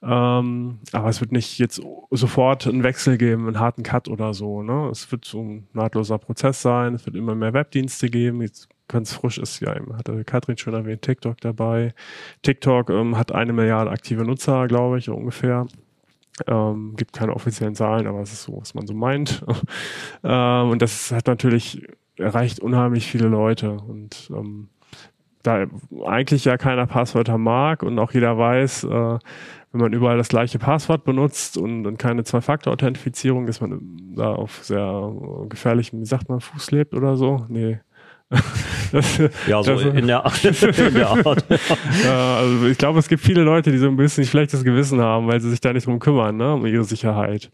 Ähm, aber es wird nicht jetzt sofort einen Wechsel geben, einen harten Cut oder so. Ne? Es wird so ein nahtloser Prozess sein, es wird immer mehr Webdienste geben. Jetzt ganz frisch ist ja, hatte Katrin schon erwähnt, TikTok dabei. TikTok ähm, hat eine Milliarde aktive Nutzer, glaube ich, ungefähr. Ähm, gibt keine offiziellen Zahlen, aber es ist so, was man so meint. ähm, und das hat natürlich erreicht unheimlich viele Leute und ähm, da eigentlich ja keiner Passwörter mag und auch jeder weiß, äh, wenn man überall das gleiche Passwort benutzt und, und keine Zwei-Faktor-Authentifizierung, dass man da auf sehr gefährlichem, wie sagt man, Fuß lebt oder so. Nee, das, ja, so das, in, der, in der Art. ja, also ich glaube, es gibt viele Leute, die so ein bisschen schlechtes Gewissen haben, weil sie sich da nicht drum kümmern, ne, um ihre Sicherheit.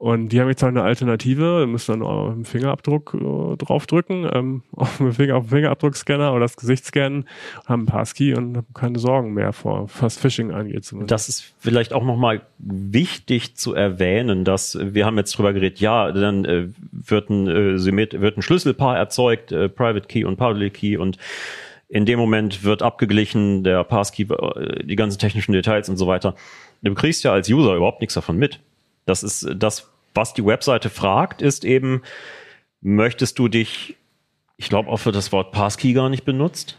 Und die haben jetzt halt eine Alternative, müssen dann auch einen Fingerabdruck äh, draufdrücken, ähm, auf, den Finger, Fingerabdruckscanner oder das Gesicht scannen, haben einen Passkey und haben keine Sorgen mehr vor, was Phishing angeht. Zumindest. Das ist vielleicht auch nochmal wichtig zu erwähnen, dass wir haben jetzt drüber geredet, ja, dann äh, wird, ein, äh, wird ein Schlüsselpaar erzeugt, äh, Private Key und Public Key und in dem Moment wird abgeglichen, der Passkey, äh, die ganzen technischen Details und so weiter. Du kriegst ja als User überhaupt nichts davon mit. Das ist das, was die Webseite fragt, ist eben, möchtest du dich, ich glaube auch für das Wort Passkey gar nicht benutzt,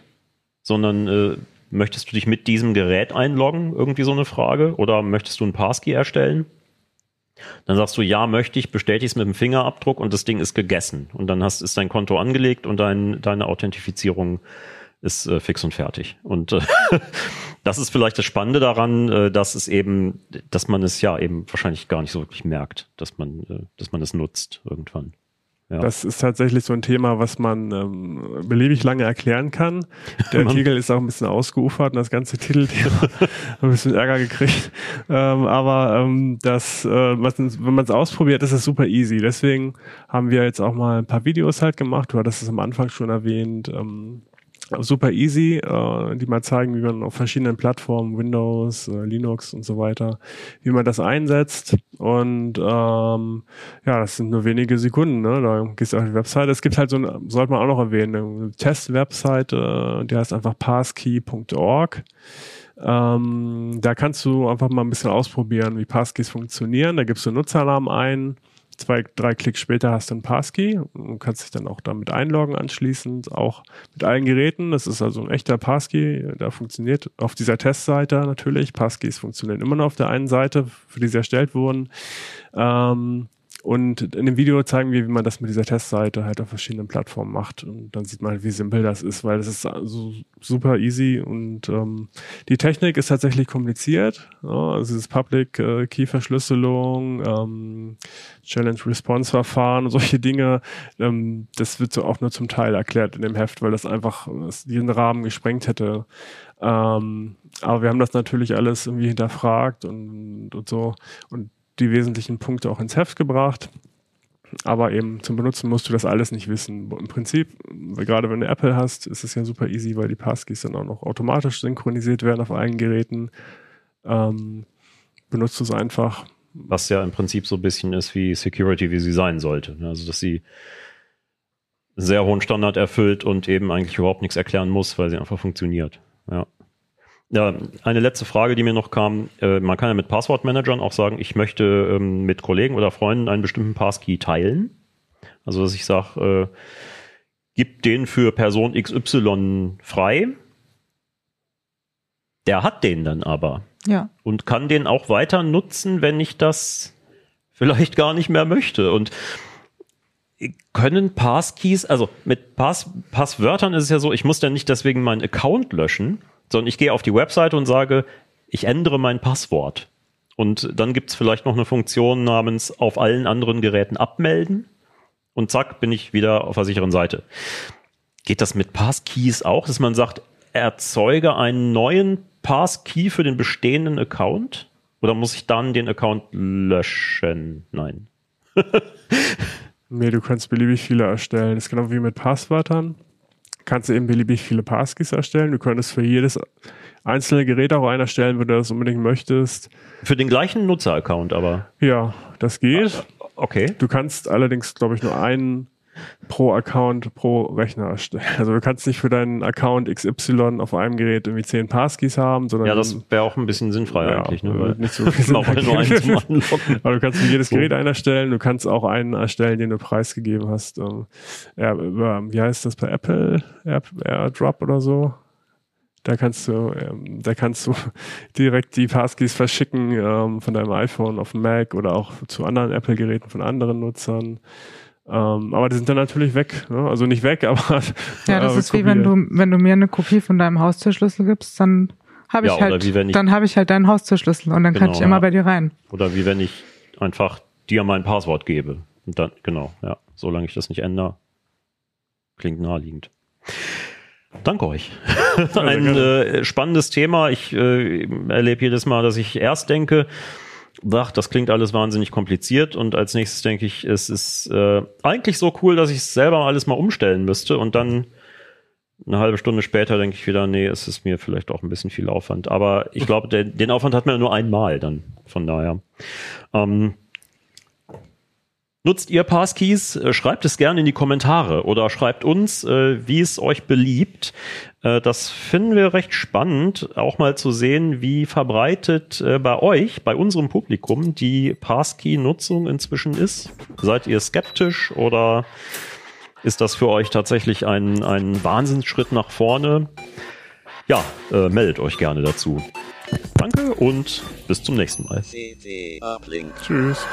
sondern äh, möchtest du dich mit diesem Gerät einloggen? Irgendwie so eine Frage. Oder möchtest du ein Passkey erstellen? Dann sagst du, ja, möchte ich, bestätigst mit dem Fingerabdruck und das Ding ist gegessen. Und dann hast, ist dein Konto angelegt und dein, deine Authentifizierung ist äh, fix und fertig. Und äh, das ist vielleicht das Spannende daran, äh, dass es eben, dass man es ja eben wahrscheinlich gar nicht so wirklich merkt, dass man, äh, dass man es nutzt irgendwann. Ja. Das ist tatsächlich so ein Thema, was man ähm, beliebig lange erklären kann. Der Artikel ist auch ein bisschen ausgeufert und das ganze Titelthema ein bisschen Ärger gekriegt. Ähm, aber ähm, das, äh, was, wenn man es ausprobiert, ist es super easy. Deswegen haben wir jetzt auch mal ein paar Videos halt gemacht. Du hattest es am Anfang schon erwähnt. Ähm, super easy, äh, die mal zeigen, wie man auf verschiedenen Plattformen, Windows, äh, Linux und so weiter, wie man das einsetzt. Und ähm, ja, das sind nur wenige Sekunden. Ne? Da gehst du auf die Webseite. Es gibt halt so eine, sollte man auch noch erwähnen, eine Test-Webseite, die heißt einfach passkey.org. Ähm, da kannst du einfach mal ein bisschen ausprobieren, wie Passkeys funktionieren. Da gibst du Nutzernamen ein zwei, drei Klicks später hast du ein Passkey und kannst dich dann auch damit einloggen anschließend, auch mit allen Geräten. Das ist also ein echter Passkey, der funktioniert auf dieser Testseite natürlich. Passkeys funktionieren immer noch auf der einen Seite, für die sie erstellt wurden. Ähm, und in dem Video zeigen wir, wie man das mit dieser Testseite halt auf verschiedenen Plattformen macht. Und dann sieht man halt, wie simpel das ist, weil das ist so super easy und ähm, die Technik ist tatsächlich kompliziert. Ja, also dieses Public äh, Key Verschlüsselung, ähm, Challenge Response Verfahren und solche Dinge, ähm, das wird so auch nur zum Teil erklärt in dem Heft, weil das einfach das diesen Rahmen gesprengt hätte. Ähm, aber wir haben das natürlich alles irgendwie hinterfragt und, und so. Und die wesentlichen Punkte auch ins Heft gebracht. Aber eben zum Benutzen musst du das alles nicht wissen. Im Prinzip, gerade wenn du Apple hast, ist es ja super easy, weil die Passkeys dann auch noch automatisch synchronisiert werden auf allen Geräten. Ähm, benutzt es einfach. Was ja im Prinzip so ein bisschen ist wie Security, wie sie sein sollte. Also, dass sie sehr hohen Standard erfüllt und eben eigentlich überhaupt nichts erklären muss, weil sie einfach funktioniert. Ja. Ja, eine letzte Frage, die mir noch kam. Äh, man kann ja mit Passwortmanagern auch sagen, ich möchte ähm, mit Kollegen oder Freunden einen bestimmten Passkey teilen. Also, dass ich sage, äh, gib den für Person XY frei. Der hat den dann aber Ja. und kann den auch weiter nutzen, wenn ich das vielleicht gar nicht mehr möchte. Und können Passkeys, also mit Pass, Passwörtern ist es ja so, ich muss dann nicht deswegen meinen Account löschen, sondern ich gehe auf die Webseite und sage, ich ändere mein Passwort. Und dann gibt es vielleicht noch eine Funktion namens auf allen anderen Geräten abmelden. Und zack, bin ich wieder auf der sicheren Seite. Geht das mit Passkeys auch, dass man sagt, erzeuge einen neuen Passkey für den bestehenden Account? Oder muss ich dann den Account löschen? Nein. Nee, du kannst beliebig viele erstellen. Das ist genau wie mit Passwörtern. Kannst du eben beliebig viele Passkeys erstellen. Du könntest für jedes einzelne Gerät auch einen erstellen, wenn du das unbedingt möchtest. Für den gleichen Nutzeraccount aber. Ja, das geht. Okay. Du kannst allerdings, glaube ich, nur einen pro Account, pro Rechner erstellen. Also du kannst nicht für deinen Account XY auf einem Gerät irgendwie 10 Passkeys haben, sondern Ja, das wäre auch ein bisschen sinnfrei Ja, eigentlich, ne? Weil nicht so viel wollte nur einen zum. Anlocken. Aber du kannst für jedes So. Gerät einen erstellen, du kannst auch einen erstellen, den du preisgegeben hast. ähm, Ja, wie heißt das bei Apple? Air, AirDrop oder so? Da kannst du, ähm, da kannst du direkt die Passkeys verschicken ähm, von deinem iPhone auf den Mac oder auch zu anderen Apple-Geräten von anderen Nutzern. Ähm, aber die sind dann natürlich weg. Ne? Also nicht weg, aber Ja, das äh, ist wie wenn du, wenn du mir eine Kopie von deinem Haustürschlüssel gibst, dann habe ich Ja, oder halt, ich- dann habe ich halt deinen Haustürschlüssel und dann kann Genau, ich immer ja. bei dir rein. Oder wie wenn ich einfach dir mein Passwort gebe. Und dann, genau, ja. Solange ich das nicht ändere, klingt naheliegend. Danke euch. Ein äh, spannendes Thema. Ich äh, erlebe jedes Mal, dass ich erst denke, ach, das klingt alles wahnsinnig kompliziert und als nächstes denke ich, es ist äh, eigentlich so cool, dass ich es selber alles mal umstellen müsste und dann eine halbe Stunde später denke ich wieder, nee, es ist mir vielleicht auch ein bisschen viel Aufwand. Aber ich glaube, den, den Aufwand hat man nur einmal dann. Von daher. Ähm, Nutzt ihr Passkeys? Äh, Schreibt es gerne in die Kommentare oder schreibt uns, äh, wie es euch beliebt. Äh, das finden wir recht spannend, auch mal zu sehen, wie verbreitet äh, bei euch, bei unserem Publikum, die Passkey-Nutzung inzwischen ist. Seid ihr skeptisch oder ist das für euch tatsächlich ein, ein Wahnsinnsschritt nach vorne? Ja, äh, meldet euch gerne dazu. Danke und bis zum nächsten Mal. Tschüss.